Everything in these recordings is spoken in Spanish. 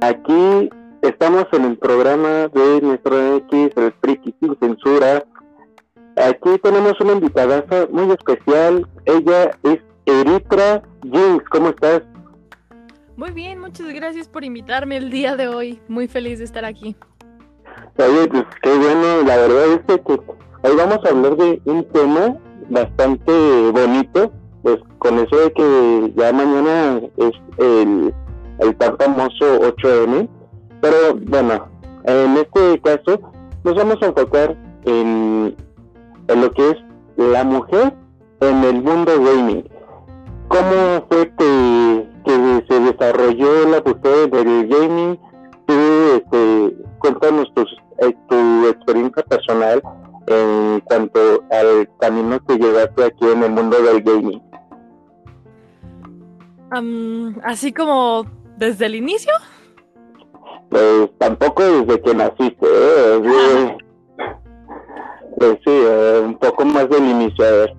Aquí estamos en el programa de nuestro X, el Friki sin censura. Aquí tenemos una invitada muy especial. Ella es Eritra Jinx. ¿Cómo estás? Muy bien, muchas gracias por invitarme el día de hoy. Muy feliz de estar aquí. Oye, pues qué bueno. La verdad es que hoy vamos a hablar de un tema bastante bonito. Pues con eso de que ya mañana es el el tan famoso 8M. Pero bueno, en este caso nos vamos a enfocar en, en lo que es la mujer en el mundo gaming. ¿Cómo fue que, que se desarrolló la mujer del gaming? Tú, este, cuéntanos eh, tu experiencia personal en cuanto al camino que llegaste aquí en el mundo del gaming. así como ¿Desde el inicio? Pues tampoco desde que naciste, ¿eh? Pues sí, eh, un poco más del inicio, a ver.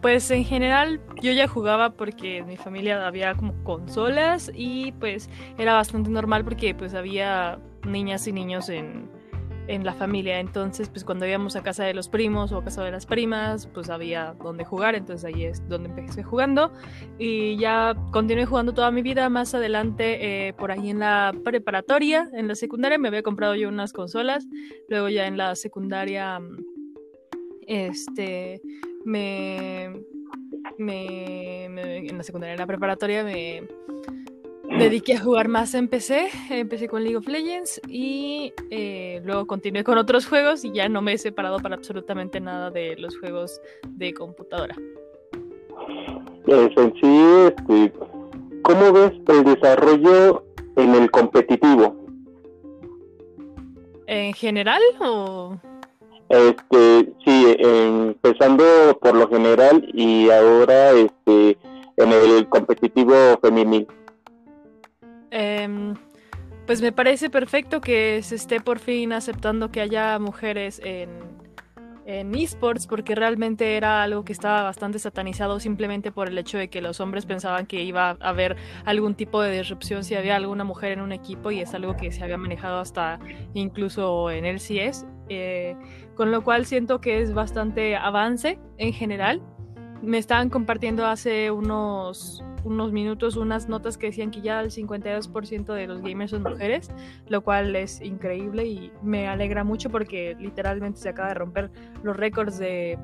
pues en general yo ya jugaba porque en mi familia había como consolas y pues era bastante normal porque pues había niñas y niños en, en la familia. Entonces, pues cuando íbamos a casa de los primos o a casa de las primas, pues había donde jugar. Entonces ahí es donde empecé jugando. Y ya continué jugando toda mi vida. Más adelante, eh, por ahí en la preparatoria, en la secundaria, me había comprado yo unas consolas. Luego ya en la secundaria, este, me, me, me en la secundaria, en la preparatoria, me dediqué a jugar más en PC, empecé con League of Legends y eh, luego continué con otros juegos y ya no me he separado para absolutamente nada de los juegos de computadora. Pues en sí, este, ¿cómo ves el desarrollo en el competitivo? ¿En general o...? Este, sí, empezando por lo general y ahora este, en el competitivo femenino. Em, pues me parece perfecto que se esté por fin aceptando que haya mujeres en, en esports porque realmente era algo que estaba bastante satanizado simplemente por el hecho de que los hombres pensaban que iba a haber algún tipo de disrupción si había alguna mujer en un equipo y es algo que se había manejado hasta incluso en el CS, eh, con lo cual siento que es bastante avance en general. Me estaban compartiendo hace unos unos minutos unas notas que decían que ya el 52% de los gamers son mujeres, lo cual es increíble y me alegra mucho porque literalmente se acaba de romper los récords de,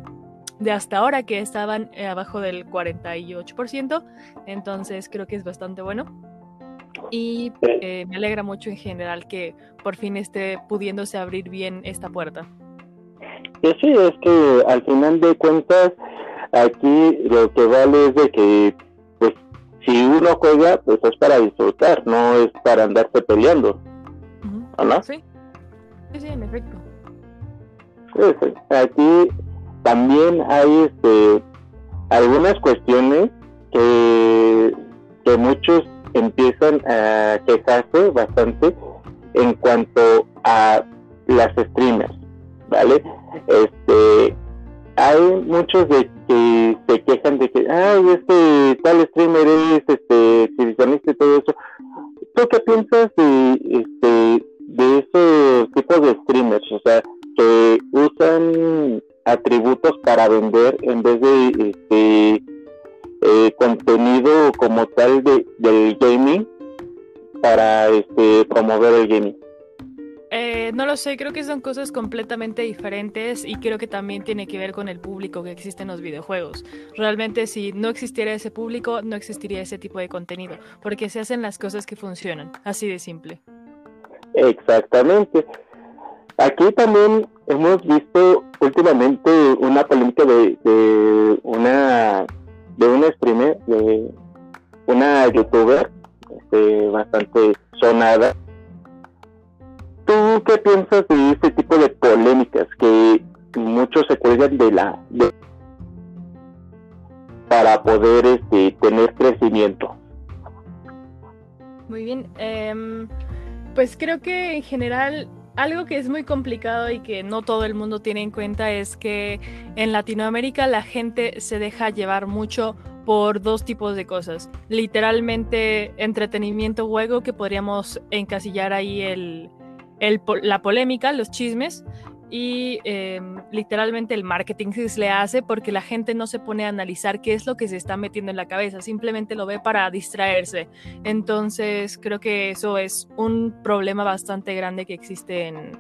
de hasta ahora que estaban eh, abajo del 48%, entonces creo que es bastante bueno. Y eh, me alegra mucho en general que por fin esté pudiéndose abrir bien esta puerta. sí, es que al final de cuentas aquí lo que vale es de que si uno juega, pues es para disfrutar, no es para andarse peleando. no? Sí. sí, en efecto. Aquí también hay este, algunas cuestiones que, que muchos empiezan a quejarse bastante en cuanto a las streamers, ¿vale? Este, hay muchos de que se quejan de que, ay, este tal streamer es este exhibicionista y todo eso. ¿Tú qué piensas de, este, de esos tipos de streamers? O sea, que usan atributos para vender en vez de este eh, contenido como tal de, del gaming para este promover el gaming. Eh, no lo sé, creo que son cosas completamente diferentes y creo que también tiene que ver con el público que existe en los videojuegos. Realmente si no existiera ese público, no existiría ese tipo de contenido, porque se hacen las cosas que funcionan, así de simple. Exactamente. Aquí también hemos visto últimamente una polémica de, de una de una streamer, de una youtuber este, bastante sonada ¿Tú qué piensas de este tipo de polémicas que muchos se cuelgan de la para poder este, tener crecimiento? Muy bien, em, pues creo que en general algo que es muy complicado y que no todo el mundo tiene en cuenta es que en Latinoamérica la gente se deja llevar mucho por dos tipos de cosas. Literalmente entretenimiento juego que podríamos encasillar ahí el, la polémica, los chismes, y em, literalmente el marketing se le hace porque la gente no se pone a analizar qué es lo que se está metiendo en la cabeza, simplemente lo ve para distraerse. Entonces creo que eso es un problema bastante grande que existe en,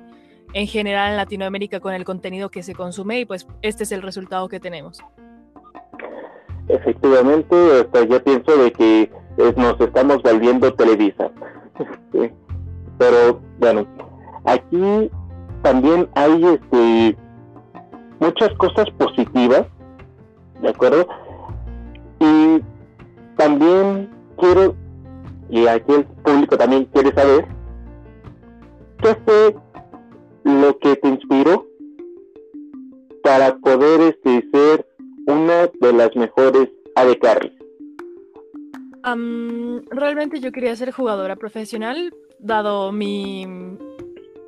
en general en Latinoamérica con el contenido que se consume y pues este es el resultado que tenemos. Efectivamente, hasta yo pienso de que eh, nos estamos volviendo Televisa. Pero bueno, aquí también hay este muchas cosas positivas, ¿de acuerdo? Y también quiero, y aquí el público también quiere saber, ¿qué fue lo que te inspiró para poder este, ser una de las mejores AD Carries? realmente yo quería ser jugadora profesional, dado mi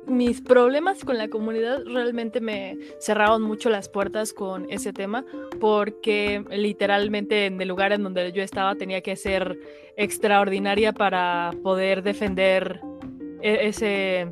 mis problemas con la comunidad realmente me cerraron mucho las puertas con ese tema porque literalmente en el lugar en donde yo estaba tenía que ser extraordinaria para poder defender e-, ese,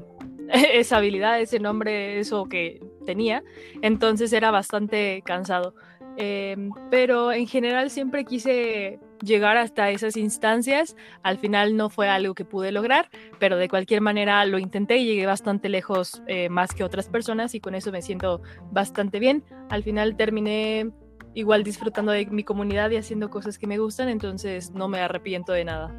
esa habilidad, ese nombre, eso que tenía. Entonces era bastante cansado. Em, pero en general siempre quise llegar hasta esas instancias. Al final no fue algo que pude lograr, pero de cualquier manera lo intenté y llegué bastante lejos eh, más que otras personas y con eso me siento bastante bien. Al final terminé igual disfrutando de mi comunidad y haciendo cosas que me gustan, entonces no me arrepiento de nada.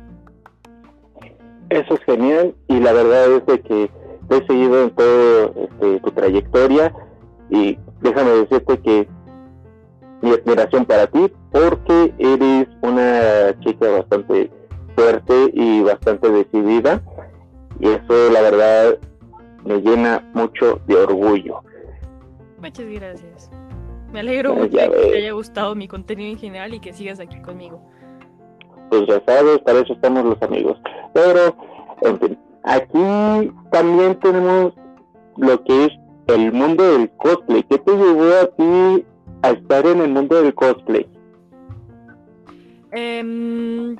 Eso es genial y la verdad es de que te he seguido en toda este, tu trayectoria y déjame decirte que mi admiración para ti porque eres una chica bastante fuerte y bastante decidida y eso la verdad me llena mucho de orgullo. Muchas gracias. Me alegro mucho que te haya gustado mi contenido en general y que sigas aquí conmigo. Pues ya sabes, para eso estamos los amigos. Pero, en fin, aquí también tenemos lo que es el mundo del cosplay. ¿Qué te llevó a ti a estar en el mundo del cosplay? Em,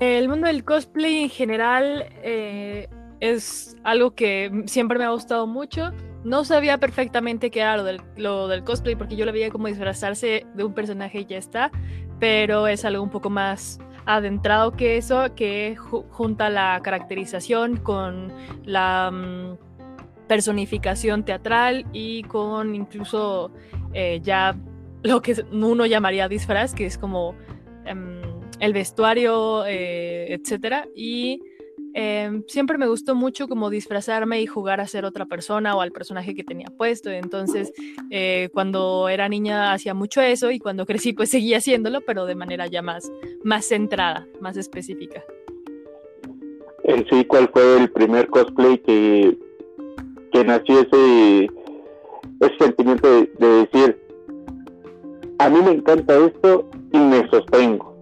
el mundo del cosplay en general eh, es algo que siempre me ha gustado mucho. No sabía perfectamente qué era lo del, cosplay porque yo lo veía como disfrazarse de un personaje y ya está, pero es algo un poco más adentrado que eso, que junta la caracterización con la mm, personificación teatral y con incluso eh, ya lo que uno llamaría disfraz, que es como em, el vestuario, eh, etcétera. Y em, siempre me gustó mucho como disfrazarme y jugar a ser otra persona o al personaje que tenía puesto. Entonces, eh, cuando era niña hacía mucho eso y cuando crecí pues seguía haciéndolo, pero de manera ya más, más centrada, más específica. Sí, ¿cuál fue el primer cosplay que, que nació ese ese sentimiento de, decir, a mí me encanta esto y me sostengo.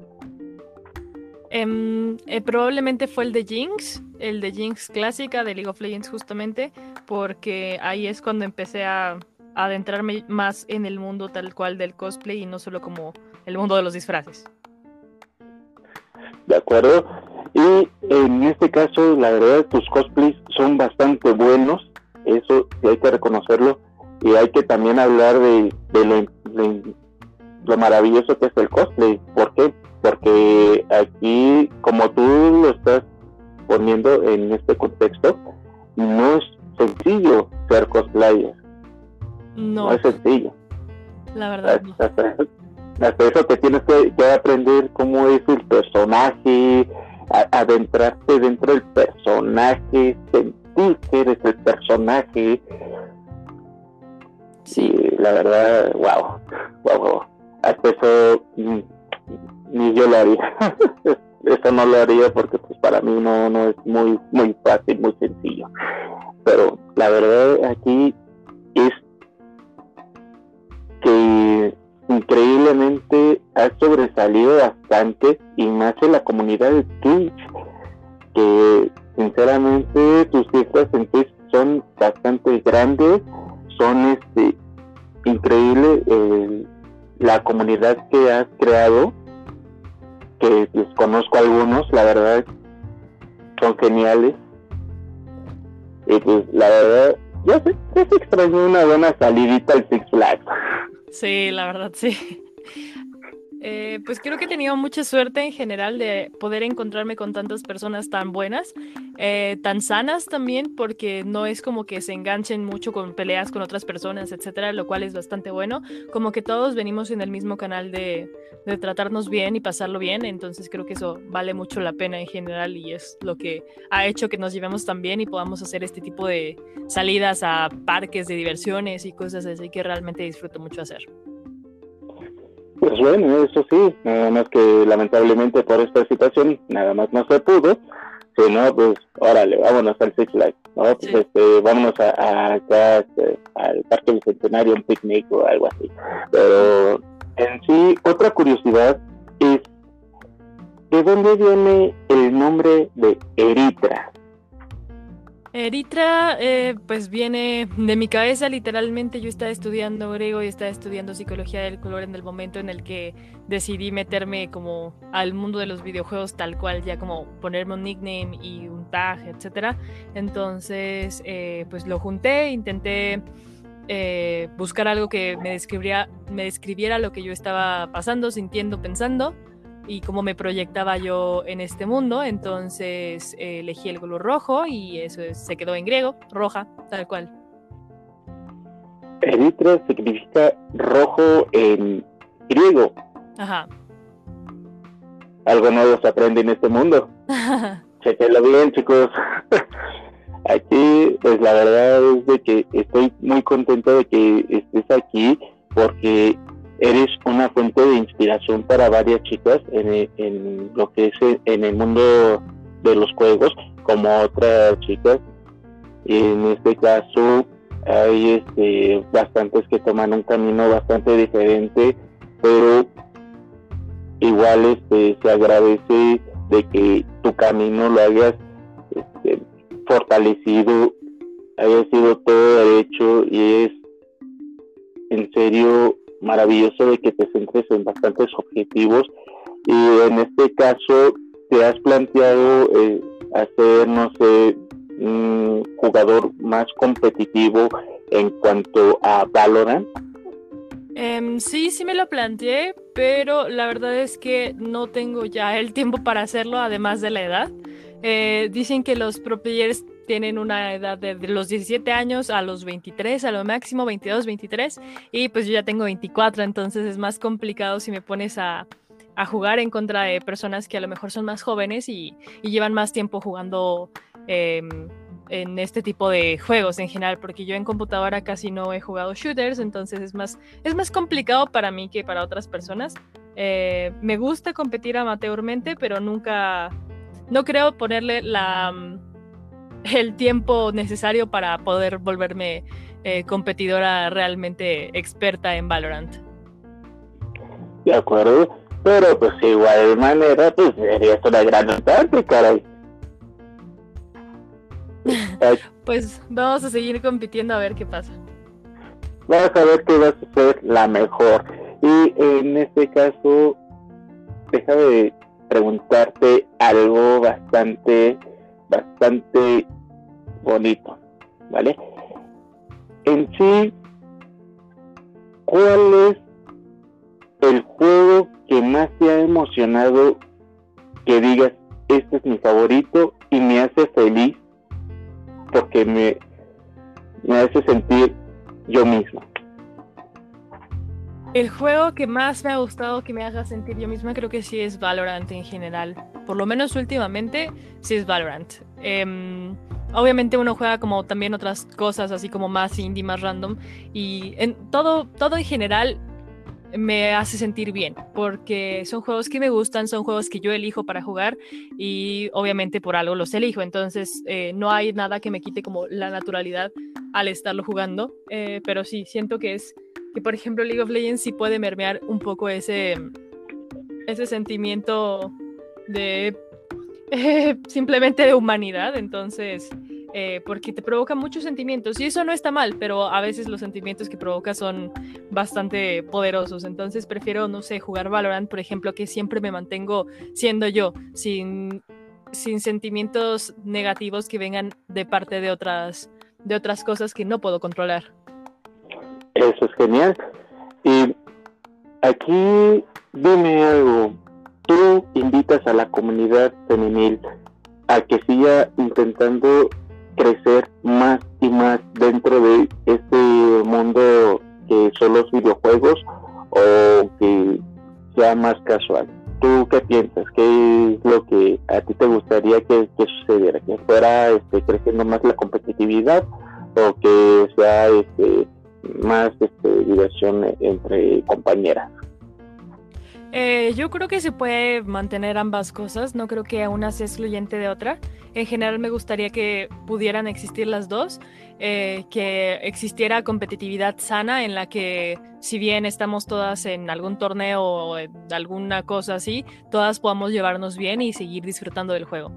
Eh, probablemente fue el de Jinx, el de Jinx clásica de League of Legends justamente, porque ahí es cuando empecé a, adentrarme más en el mundo tal cual del cosplay y no solo como el mundo de los disfraces. De acuerdo. Y en este caso, la verdad, tus cosplays son bastante buenos. Eso hay que reconocerlo y hay que también hablar de, lo, maravilloso que es el cosplay. ¿Por qué? Porque aquí, como tú lo estás poniendo en este contexto, no es sencillo ser cosplayer. No, no es sencillo. La verdad. Hasta, eso que tienes que, aprender cómo es el personaje, adentrarte dentro del personaje, sentir que eres el personaje, Sí, la verdad, wow, wow, wow. Hasta eso mm, ni yo lo haría. eso no lo haría porque pues para mí no, no es muy, muy fácil, muy sencillo. Pero la verdad aquí es que increíblemente ha sobresalido bastante y más en la comunidad de Twitch que sinceramente tus cifras en Twitch son bastante grandes son este increíble eh, la comunidad que has creado que les conozco algunos, la verdad, son geniales. Y pues la verdad, yo sé, yo se extraño una buena salidita al Six Flags. Sí, la verdad, sí. Eh, pues creo que he tenido mucha suerte en general de poder encontrarme con tantas personas tan buenas, eh, tan sanas también, porque no es como que se enganchen mucho con peleas con otras personas, etcétera, lo cual es bastante bueno. Como que todos venimos en el mismo canal de, de tratarnos bien y pasarlo bien, entonces creo que eso vale mucho la pena en general y es lo que ha hecho que nos llevemos tan bien y podamos hacer este tipo de salidas a parques de diversiones y cosas así que realmente disfruto mucho hacer. Pues bueno, eso sí, nada más que lamentablemente por esta situación nada más no se pudo. Si no, pues órale, vámonos al Six Flags, ¿no? Pues este, vámonos a, acá, este, al Parque del Centenario, un picnic o algo así. Pero en sí, otra curiosidad es, ¿de dónde viene el nombre de Eritra? Eritra, eh, pues viene de mi cabeza, literalmente yo estaba estudiando griego y estaba estudiando psicología del color en el momento en el que decidí meterme como al mundo de los videojuegos tal cual, ya como ponerme un nickname y un tag, etc. Entonces, eh, pues lo junté, intenté eh, buscar algo que me describiera, me describiera lo que yo estaba pasando, sintiendo, pensando y cómo me proyectaba yo en este mundo. Entonces eh, elegí el color rojo y eso se quedó en griego, roja, tal cual. Eritra significa rojo en griego. Ajá. Algo nuevo se aprende en este mundo. Chequenlo bien, chicos. aquí, pues la verdad es de que estoy muy contento de que estés aquí porque eres una fuente de inspiración para varias chicas en, lo que es en el mundo de los juegos, como otras chicas. En este caso, hay este, bastantes que toman un camino bastante diferente, pero igual este, se agradece de que tu camino lo hayas este, fortalecido, haya sido todo derecho y es en serio maravilloso de que te centres en bastantes objetivos y en este caso te has planteado eh, hacer, no sé, un jugador más competitivo en cuanto a Valorant? Em, sí, sí me lo planteé, pero la verdad es que no tengo ya el tiempo para hacerlo, además de la edad. Eh, dicen que los pro players tienen una edad de, los 17 años a los 23, a lo máximo 22, 23, y pues yo ya tengo 24, entonces es más complicado si me pones a, jugar en contra de personas que a lo mejor son más jóvenes y, llevan más tiempo jugando em, en este tipo de juegos en general, porque yo en computadora casi no he jugado shooters, entonces es más, es más complicado para mí que para otras personas. Eh, me gusta competir amateurmente, pero nunca, no creo ponerle la el tiempo necesario para poder volverme eh, competidora realmente experta en Valorant. De acuerdo, pero pues igual manera, pues sería una gran notable, caray. pues vamos a seguir compitiendo a ver qué pasa. Vamos a ver qué vas a ser la mejor. Y en este caso, déjame preguntarte algo bastante bastante bonito, ¿vale? En sí, ¿cuál es el juego que más te ha emocionado que digas, este es mi favorito y me hace feliz porque me, me hace sentir yo mismo? El juego que más me ha gustado que me haga sentir yo misma creo que sí es Valorant en general. Por lo menos últimamente sí es Valorant. Em, obviamente uno juega como también otras cosas así como más indie, más random. Y en todo, todo en general me hace sentir bien porque son juegos que me gustan, son juegos que yo elijo para jugar y obviamente por algo los elijo. Entonces eh, no hay nada que me quite como la naturalidad al estarlo jugando. Eh, pero sí, siento que es que por ejemplo League of Legends sí puede mermear un poco ese, ese sentimiento de simplemente de humanidad. Entonces, eh, porque te provoca muchos sentimientos y eso no está mal, pero a veces los sentimientos que provoca son bastante poderosos, entonces prefiero, no sé, jugar Valorant, por ejemplo, que siempre me mantengo siendo yo, sin, sin sentimientos negativos que vengan de parte de otras, de otras cosas que no puedo controlar. Eso es genial. Y aquí dime algo, tú invitas a la comunidad femenil a que siga intentando crecer más y más dentro de este mundo que son los videojuegos o que sea más casual. ¿Tú qué piensas? ¿Qué es lo que a ti te gustaría que, sucediera? ¿Que fuera este, creciendo más la competitividad o que sea este, más este, diversión entre compañeras? Eh, yo creo que se puede mantener ambas cosas, no creo que una sea excluyente de otra. En general me gustaría que pudieran existir las dos, eh, que existiera competitividad sana en la que si bien estamos todas en algún torneo o en alguna cosa así, todas podamos llevarnos bien y seguir disfrutando del juego.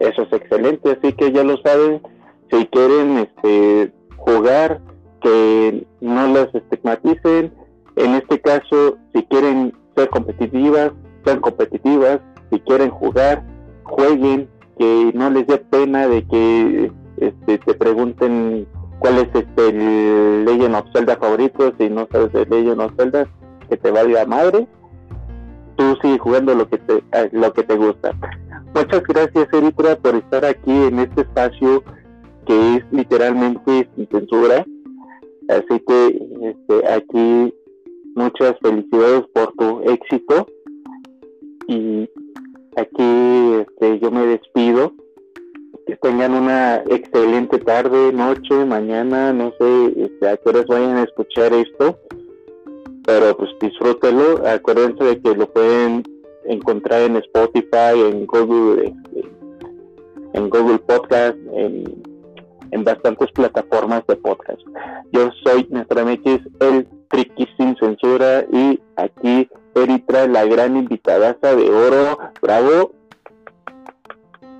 Eso es excelente, así que ya lo saben, si quieren este, jugar, que no las estigmaticen, en este caso, si quieren ser competitivas, sean competitivas, si quieren jugar, jueguen, que no les dé pena de que este, te pregunten cuál es este, el Legend of Zelda favorito, si no sabes de Legend of Zelda, que te valga madre, tú sigue jugando lo que te, lo que te gusta. Muchas gracias Eritra por estar aquí en este espacio que es literalmente sin censura. Así que este, aquí muchas felicidades por tu éxito. Y aquí este, yo me despido. Que tengan una excelente tarde, noche, mañana, no sé este, a qué horas vayan a escuchar esto, pero pues disfrútenlo, acuérdense de que lo pueden encontrar en Spotify, en Google, este, en Google Podcast, en, en bastantes plataformas de podcast. Yo soy Nuestra MX, el Friki sin censura y aquí Eritra, la gran invitada de oro. Bravo.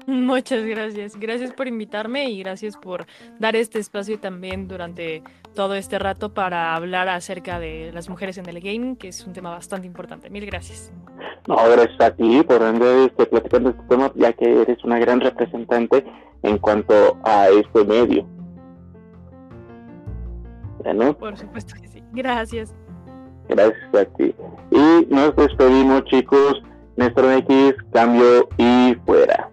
Muchas gracias. Gracias por invitarme y gracias por dar este espacio también durante todo este rato para hablar acerca de las mujeres en el gaming, que es un tema bastante importante. Mil gracias. No, gracias a ti por andar este, platicando este tema, ya que eres una gran representante en cuanto a este medio. Por supuesto que sí. Gracias. Gracias a ti. Y nos despedimos, chicos. Néstor X, cambio y fuera.